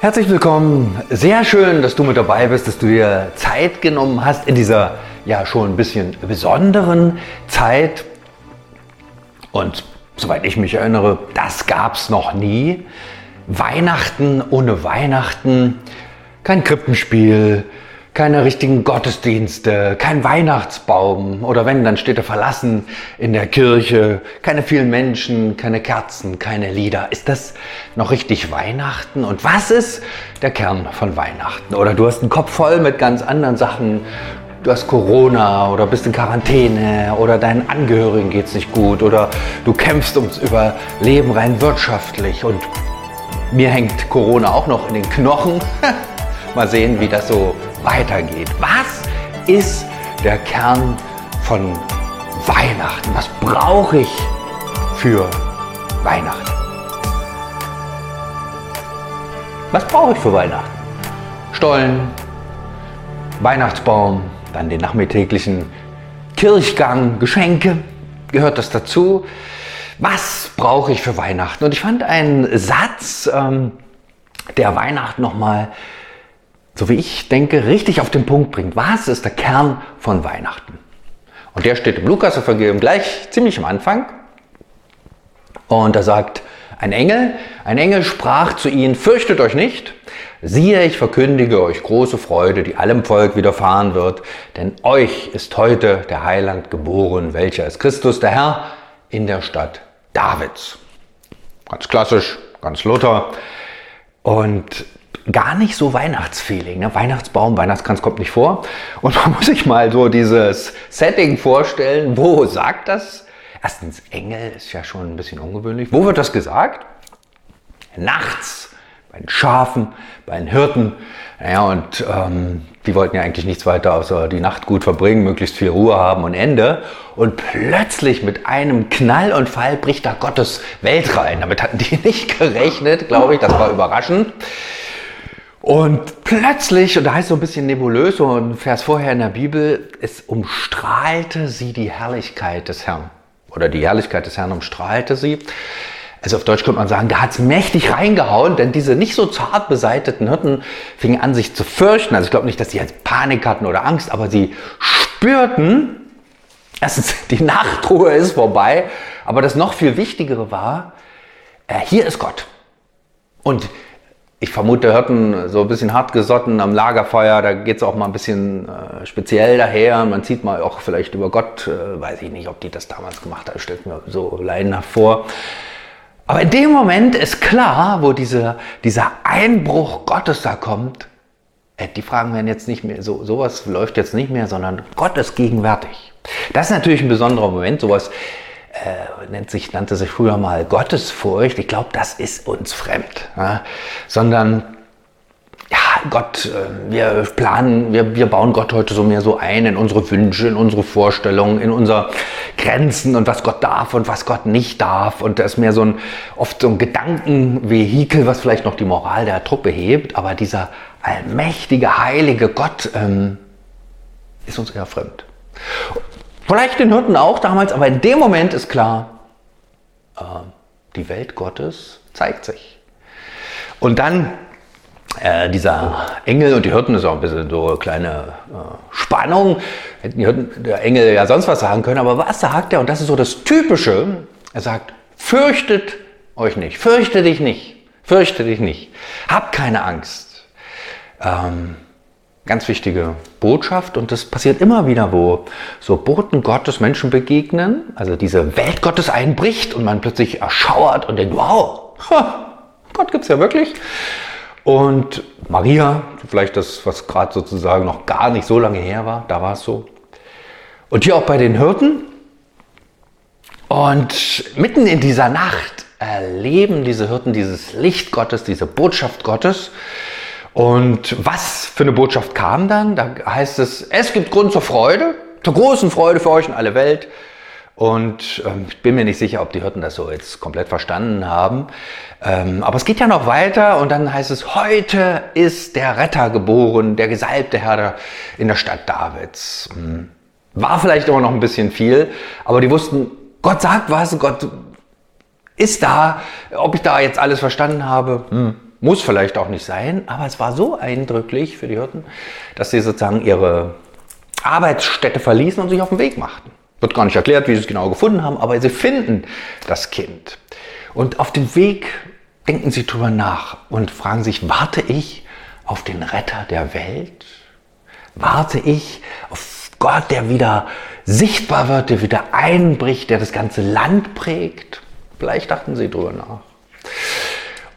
Herzlich willkommen. Sehr schön, dass du mit dabei bist, dass du dir Zeit genommen hast in dieser ja schon ein bisschen besonderen Zeit. Und soweit ich mich erinnere, das gab es noch nie. Weihnachten ohne Weihnachten, kein Krippenspiel, keine richtigen Gottesdienste, kein Weihnachtsbaum oder wenn, dann steht er verlassen in der Kirche, keine vielen Menschen, keine Kerzen, keine Lieder. Ist das noch richtig Weihnachten? Und was ist der Kern von Weihnachten? Oder du hast einen Kopf voll mit ganz anderen Sachen. Du hast Corona oder bist in Quarantäne oder deinen Angehörigen geht es nicht gut oder du kämpfst ums Überleben rein wirtschaftlich und mir hängt Corona auch noch in den Knochen. Mal sehen, wie das so weitergeht. Was ist der Kern von Weihnachten? Was brauche ich für Weihnachten? Was brauche ich für Weihnachten? Stollen, Weihnachtsbaum, dann den nachmittäglichen Kirchgang, Geschenke, gehört das dazu? Was brauche ich für Weihnachten? Und ich fand einen Satz, ähm, der Weihnachten nochmal so wie ich denke, richtig auf den Punkt bringt. Was ist der Kern von Weihnachten? Und der steht im Lukas-Evangelium gleich ziemlich am Anfang. Und da sagt ein Engel, ein Engel sprach zu ihnen, fürchtet euch nicht, siehe, ich verkündige euch große Freude, die allem Volk widerfahren wird, denn euch ist heute der Heiland geboren, welcher ist Christus, der Herr, in der Stadt Davids. Ganz klassisch, ganz Luther. Und gar nicht so Weihnachtsfeeling. Ne? Weihnachtsbaum, Weihnachtskranz kommt nicht vor. Und man muss sich mal so dieses Setting vorstellen. Wo sagt das? Erstens, Engel ist ja schon ein bisschen ungewöhnlich. Wo wird das gesagt? Nachts, bei den Schafen, bei den Hirten. Naja, und ähm, die wollten ja eigentlich nichts weiter außer die Nacht gut verbringen, möglichst viel Ruhe haben und Ende. Und plötzlich mit einem Knall und Fall bricht da Gottes Welt rein. Damit hatten die nicht gerechnet, glaube ich. Das war überraschend. Und plötzlich, und da heißt es so ein bisschen nebulös, so ein Vers vorher in der Bibel, es umstrahlte sie die Herrlichkeit des Herrn. Oder die Herrlichkeit des Herrn umstrahlte sie. Also auf Deutsch könnte man sagen, da hat es mächtig reingehauen, denn diese nicht so zart beseiteten Hirten fingen an, sich zu fürchten. Also ich glaube nicht, dass sie jetzt Panik hatten oder Angst, aber sie spürten, erstens, die Nachtruhe ist vorbei, aber das noch viel Wichtigere war, äh, hier ist Gott. Und ich vermute, Hirten so ein bisschen hart gesotten am Lagerfeuer, da geht es auch mal ein bisschen äh, speziell daher. Man zieht mal auch vielleicht über Gott, äh, weiß ich nicht, ob die das damals gemacht haben, stellt mir so leidenhaft vor. Aber in dem Moment ist klar, wo diese, dieser Einbruch Gottes da kommt, äh, die Fragen werden jetzt nicht mehr, so, sowas läuft jetzt nicht mehr, sondern Gott ist gegenwärtig. Das ist natürlich ein besonderer Moment, sowas äh, nennt sich, nannte sich früher mal Gottesfurcht. Ich glaube, das ist uns fremd. Ja? Sondern ja, Gott, äh, wir planen, wir, wir bauen Gott heute so mehr so ein in unsere Wünsche, in unsere Vorstellungen, in unsere Grenzen und was Gott darf und was Gott nicht darf. Und das ist mehr so ein, oft so ein Gedankenvehikel, was vielleicht noch die Moral der Truppe hebt. Aber dieser allmächtige, heilige Gott ähm, ist uns eher fremd. Vielleicht den Hirten auch damals, aber in dem Moment ist klar, äh, die Welt Gottes zeigt sich. Und dann äh, dieser Engel und die Hirten ist auch ein bisschen so eine kleine äh, Spannung. Hätten die Hirten, der Engel ja sonst was sagen können, aber was sagt er? Und das ist so das Typische. Er sagt, fürchtet euch nicht, fürchte dich nicht, fürchte dich nicht, habt keine Angst. Ähm, Ganz wichtige Botschaft und das passiert immer wieder, wo so Boten Gottes Menschen begegnen, also diese Welt Gottes einbricht und man plötzlich erschauert und denkt, wow, Gott gibt es ja wirklich. Und Maria, vielleicht das, was gerade sozusagen noch gar nicht so lange her war, da war es so. Und hier auch bei den Hirten. Und mitten in dieser Nacht erleben diese Hirten dieses Licht Gottes, diese Botschaft Gottes. Und was für eine Botschaft kam dann? Da heißt es, es gibt Grund zur Freude, zur großen Freude für euch und alle Welt. Und ähm, ich bin mir nicht sicher, ob die Hirten das so jetzt komplett verstanden haben. Ähm, aber es geht ja noch weiter und dann heißt es, heute ist der Retter geboren, der gesalbte Herr in der Stadt Davids. Hm. War vielleicht immer noch ein bisschen viel, aber die wussten, Gott sagt was, Gott ist da. Ob ich da jetzt alles verstanden habe, hm, Muss vielleicht auch nicht sein, aber es war so eindrücklich für die Hirten, dass sie sozusagen ihre Arbeitsstätte verließen und sich auf den Weg machten. Wird gar nicht erklärt, wie sie es genau gefunden haben, aber sie finden das Kind. Und auf dem Weg denken sie drüber nach und fragen sich, warte ich auf den Retter der Welt? Warte ich auf Gott, der wieder sichtbar wird, der wieder einbricht, der das ganze Land prägt? Vielleicht dachten sie drüber nach.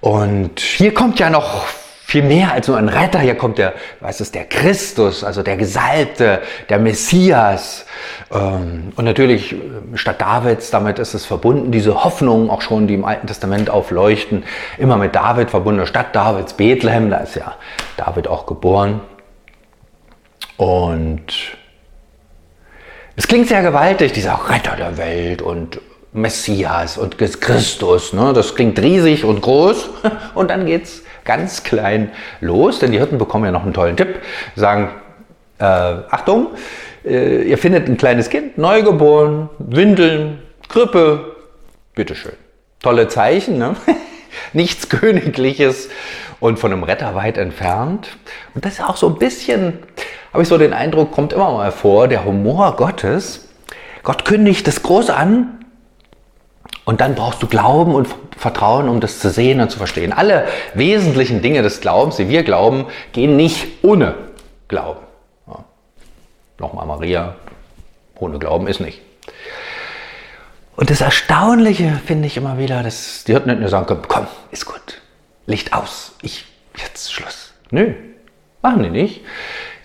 Und hier kommt ja noch viel mehr als nur ein Retter. Hier kommt der, was ist der Christus, also der Gesalbte, der Messias. Ähm, und natürlich äh, statt Davids, damit ist es verbunden, diese Hoffnungen auch schon, die im Alten Testament aufleuchten, immer mit David verbunden. Stadt Davids, Bethlehem, da ist ja David auch geboren. Und es klingt sehr gewaltig, dieser Retter der Welt und Messias und Christus. Ne? Das klingt riesig und groß und dann geht es ganz klein los, denn die Hirten bekommen ja noch einen tollen Tipp, sagen, äh, Achtung, äh, ihr findet ein kleines Kind, neugeboren, Windeln, Krippe, bitteschön. Tolle Zeichen, ne? nichts Königliches und von einem Retter weit entfernt. Und das ist auch so ein bisschen, habe ich so den Eindruck, kommt immer mal vor, der Humor Gottes. Gott kündigt das groß an und dann brauchst du Glauben und Vertrauen, um das zu sehen und zu verstehen. Alle wesentlichen Dinge des Glaubens, die wir glauben, gehen nicht ohne Glauben. Ja. Nochmal Maria, ohne Glauben ist nicht. Und das Erstaunliche finde ich immer wieder, dass die Hirten nicht nur sagen können, komm, ist gut, Licht aus, ich, jetzt Schluss. Nö, machen die nicht.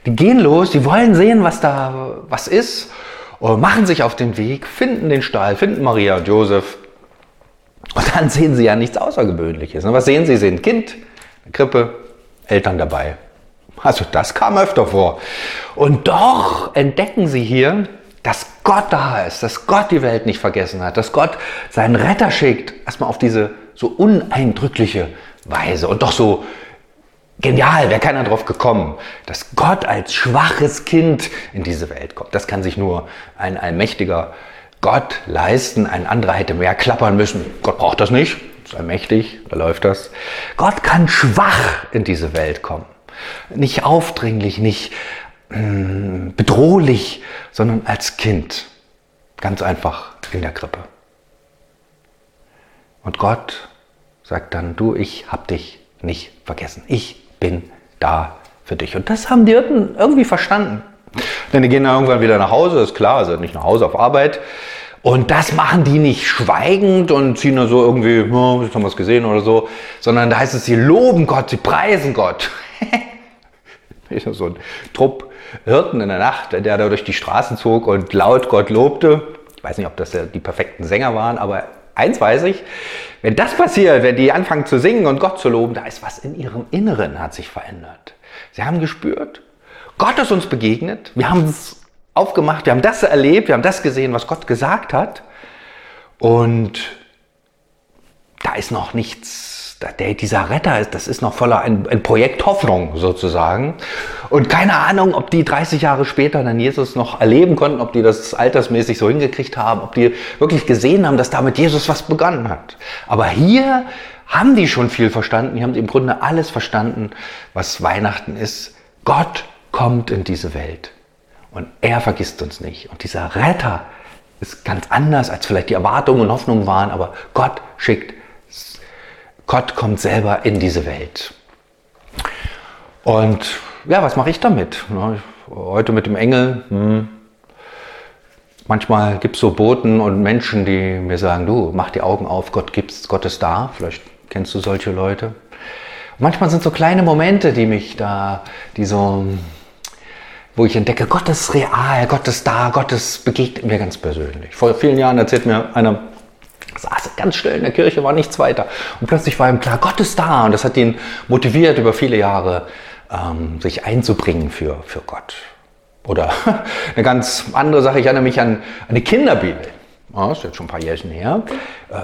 Die gehen los, die wollen sehen, was da was ist machen sich auf den Weg, finden den Stall, finden Maria und Josef und dann sehen sie ja nichts Außergewöhnliches. Was sehen sie? Sie sehen ein Kind, eine Krippe, Eltern dabei. Also das kam öfter vor. Und doch entdecken sie hier, dass Gott da ist, dass Gott die Welt nicht vergessen hat, dass Gott seinen Retter schickt, erstmal auf diese so uneindrückliche Weise und doch so genial, wäre keiner drauf gekommen, dass Gott als schwaches Kind in diese Welt kommt. Das kann sich nur ein allmächtiger Gott leisten. Ein anderer hätte mehr klappern müssen. Gott braucht das nicht. Ist allmächtig, da läuft das. Gott kann schwach in diese Welt kommen. Nicht aufdringlich, nicht mm, bedrohlich, sondern als Kind. Ganz einfach in der Krippe. Und Gott sagt dann, du, ich hab dich nicht vergessen. Ich bin da für dich. Und das haben die Hirten irgendwie verstanden. Denn die gehen dann irgendwann wieder nach Hause, ist klar, also nicht nach Hause auf Arbeit. Und das machen die nicht schweigend und ziehen nur so irgendwie, oh, jetzt haben wir es gesehen oder so, sondern da heißt es, sie loben Gott, sie preisen Gott. so ein Trupp Hirten in der Nacht, der da durch die Straßen zog und laut Gott lobte. Ich weiß nicht, ob das die perfekten Sänger waren, aber eins weiß ich, wenn das passiert, wenn die anfangen zu singen und Gott zu loben, da ist was in ihrem Inneren hat sich verändert. Sie haben gespürt, Gott ist uns begegnet. Wir haben es aufgemacht, wir haben das erlebt, wir haben das gesehen, was Gott gesagt hat. Und da ist noch nichts, der, dieser Retter, ist, das ist noch voller ein, ein Projekt Hoffnung sozusagen. Und keine Ahnung, ob die 30 Jahre später dann Jesus noch erleben konnten, ob die das altersmäßig so hingekriegt haben, ob die wirklich gesehen haben, dass damit Jesus was begonnen hat. Aber hier haben die schon viel verstanden, die haben im Grunde alles verstanden, was Weihnachten ist. Gott kommt in diese Welt. Und er vergisst uns nicht. Und dieser Retter ist ganz anders, als vielleicht die Erwartungen und Hoffnungen waren, aber Gott schickt, Gott kommt selber in diese Welt. Und ja, was mache ich damit? Heute mit dem Engel. Hm. Manchmal gibt es so Boten und Menschen, die mir sagen, du, mach die Augen auf, Gott gibt's, Gott ist da. Vielleicht kennst du solche Leute. manchmal sind so kleine Momente, die mich da, die so wo ich entdecke, Gott ist real, Gott ist da, Gott ist, begegnet mir ganz persönlich. Vor vielen Jahren erzählt mir einer, saß ganz still in der Kirche, war nichts weiter. Und plötzlich war ihm klar, Gott ist da. Und das hat ihn motiviert, über viele Jahre ähm, sich einzubringen für, für Gott. Oder eine ganz andere Sache, ich erinnere mich an eine Kinderbibel. Ja, ist jetzt schon ein paar Jährchen her. Äh,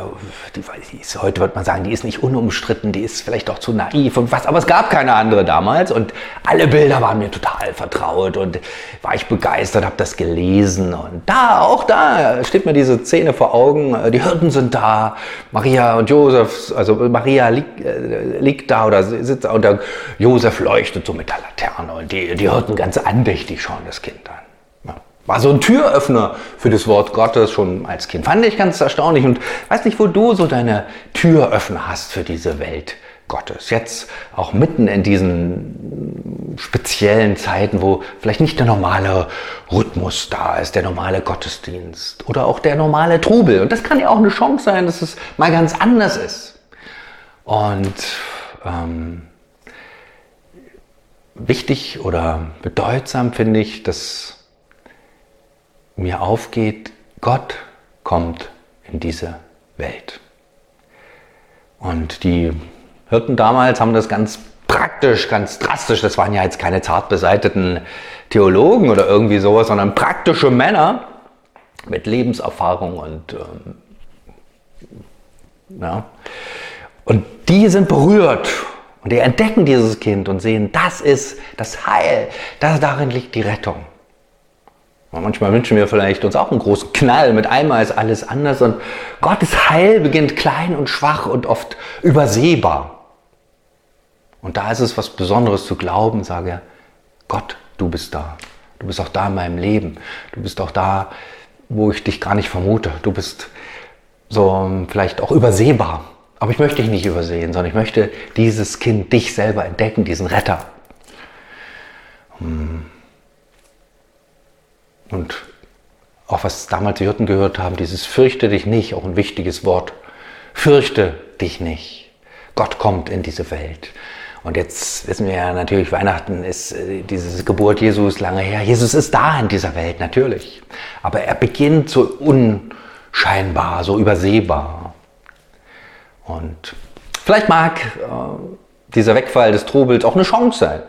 die, die ist, heute wird man sagen, die ist nicht unumstritten, die ist vielleicht auch zu naiv und was, aber es gab keine andere damals und alle Bilder waren mir total vertraut und war ich begeistert, habe das gelesen und da, auch da steht mir diese Szene vor Augen, äh, die Hirten sind da, Maria und Josef, also Maria liegt, äh, liegt da oder sitzt da und der Josef leuchtet so mit der Laterne und die, die Hirten ganz andächtig schauen das Kind an war so ein Türöffner für das Wort Gottes schon als Kind. Fand ich ganz erstaunlich und weiß nicht, wo du so deine Türöffner hast für diese Welt Gottes. Jetzt auch mitten in diesen speziellen Zeiten, wo vielleicht nicht der normale Rhythmus da ist, der normale Gottesdienst oder auch der normale Trubel. Und das kann ja auch eine Chance sein, dass es mal ganz anders ist. Und ähm, wichtig oder bedeutsam finde ich, dass mir aufgeht, Gott kommt in diese Welt. Und die Hirten damals haben das ganz praktisch, ganz drastisch, das waren ja jetzt keine zart beseiteten Theologen oder irgendwie sowas, sondern praktische Männer mit Lebenserfahrung und ähm, ja. Und die sind berührt und die entdecken dieses Kind und sehen, das ist das Heil, das, darin liegt die Rettung. Manchmal wünschen wir vielleicht uns auch einen großen Knall. Mit einmal ist alles anders und Gottes Heil beginnt klein und schwach und oft übersehbar. Und da ist es was Besonderes zu glauben, sage Gott, du bist da. Du bist auch da in meinem Leben. Du bist auch da, wo ich dich gar nicht vermute. Du bist so vielleicht auch übersehbar. Aber ich möchte dich nicht übersehen, sondern ich möchte dieses Kind, dich selber entdecken, diesen Retter. Hm. Und auch was damals die Hirten gehört haben, dieses fürchte dich nicht, auch ein wichtiges Wort. Fürchte dich nicht. Gott kommt in diese Welt. Und jetzt wissen wir ja natürlich, Weihnachten ist äh, diese Geburt Jesus lange her. Jesus ist da in dieser Welt, natürlich. Aber er beginnt so unscheinbar, so übersehbar. Und vielleicht mag äh, dieser Wegfall des Trubels auch eine Chance sein.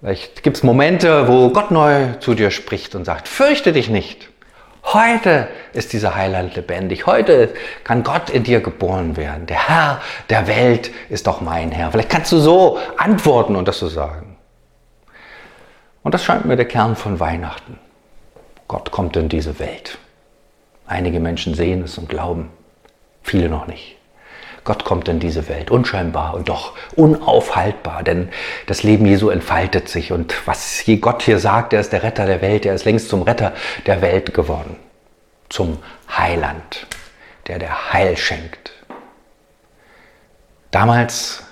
Vielleicht gibt es Momente, wo Gott neu zu dir spricht und sagt, fürchte dich nicht. Heute ist dieser Heiland lebendig. Heute kann Gott in dir geboren werden. Der Herr der Welt ist doch mein Herr. Vielleicht kannst du so antworten und das so sagen. Und das scheint mir der Kern von Weihnachten. Gott kommt in diese Welt. Einige Menschen sehen es und glauben, viele noch nicht. Gott kommt in diese Welt, unscheinbar und doch unaufhaltbar, denn das Leben Jesu entfaltet sich und was Gott hier sagt, er ist der Retter der Welt, er ist längst zum Retter der Welt geworden, zum Heiland, der der Heil schenkt. Damals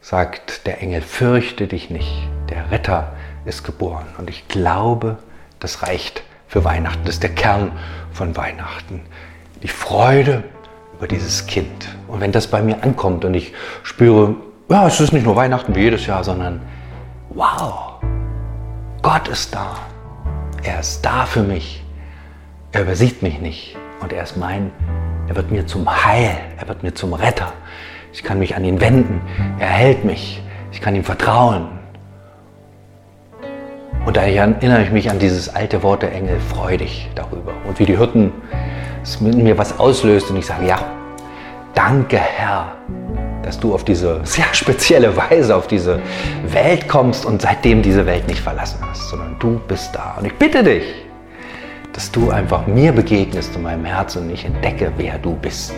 sagt der Engel, fürchte dich nicht, der Retter ist geboren und ich glaube, das reicht für Weihnachten, das ist der Kern von Weihnachten. Die Freude über dieses Kind. Und wenn das bei mir ankommt und ich spüre, ja, es ist nicht nur Weihnachten wie jedes Jahr, sondern wow, Gott ist da. Er ist da für mich. Er übersieht mich nicht. Und er ist mein, er wird mir zum Heil, er wird mir zum Retter. Ich kann mich an ihn wenden. Er hält mich. Ich kann ihm vertrauen. Und da erinnere ich mich an dieses alte Wort der Engel, freu dich darüber. Und wie die Hirten es in mir was auslöst und ich sage, ja, danke Herr, dass du auf diese sehr spezielle Weise auf diese Welt kommst und seitdem diese Welt nicht verlassen hast, sondern du bist da. Und ich bitte dich, dass du einfach mir begegnest in meinem Herzen und ich entdecke, wer du bist,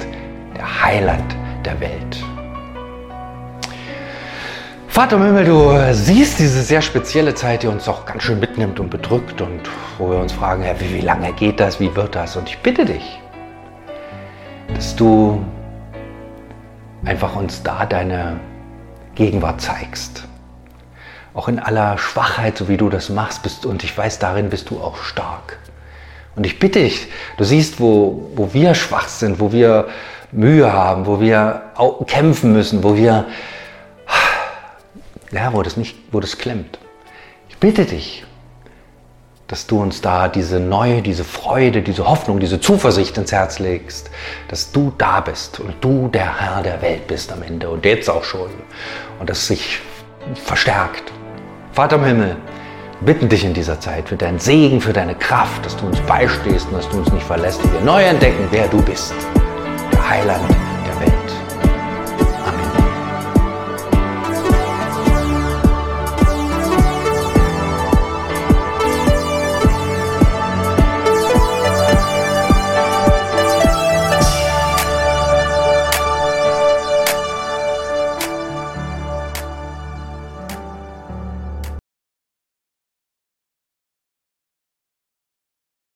der Heiland der Welt. Vater im Himmel, du siehst diese sehr spezielle Zeit, die uns auch ganz schön mitnimmt und bedrückt und wo wir uns fragen, Herr, wie, wie lange geht das, wie wird das? Und ich bitte dich, dass du einfach uns da deine Gegenwart zeigst. Auch in aller Schwachheit, so wie du das machst, bist und ich weiß, darin bist du auch stark. Und ich bitte dich, du siehst, wo, wo wir schwach sind, wo wir Mühe haben, wo wir kämpfen müssen, wo wir ja, wo das nicht, wo das klemmt. Ich bitte dich, dass du uns da diese neue, diese Freude, diese Hoffnung, diese Zuversicht ins Herz legst, dass du da bist und du der Herr der Welt bist am Ende und jetzt auch schon und das sich verstärkt. Vater im Himmel, bitten dich in dieser Zeit für deinen Segen, für deine Kraft, dass du uns beistehst und dass du uns nicht verlässt und wir neu entdecken, wer du bist. Der Heiland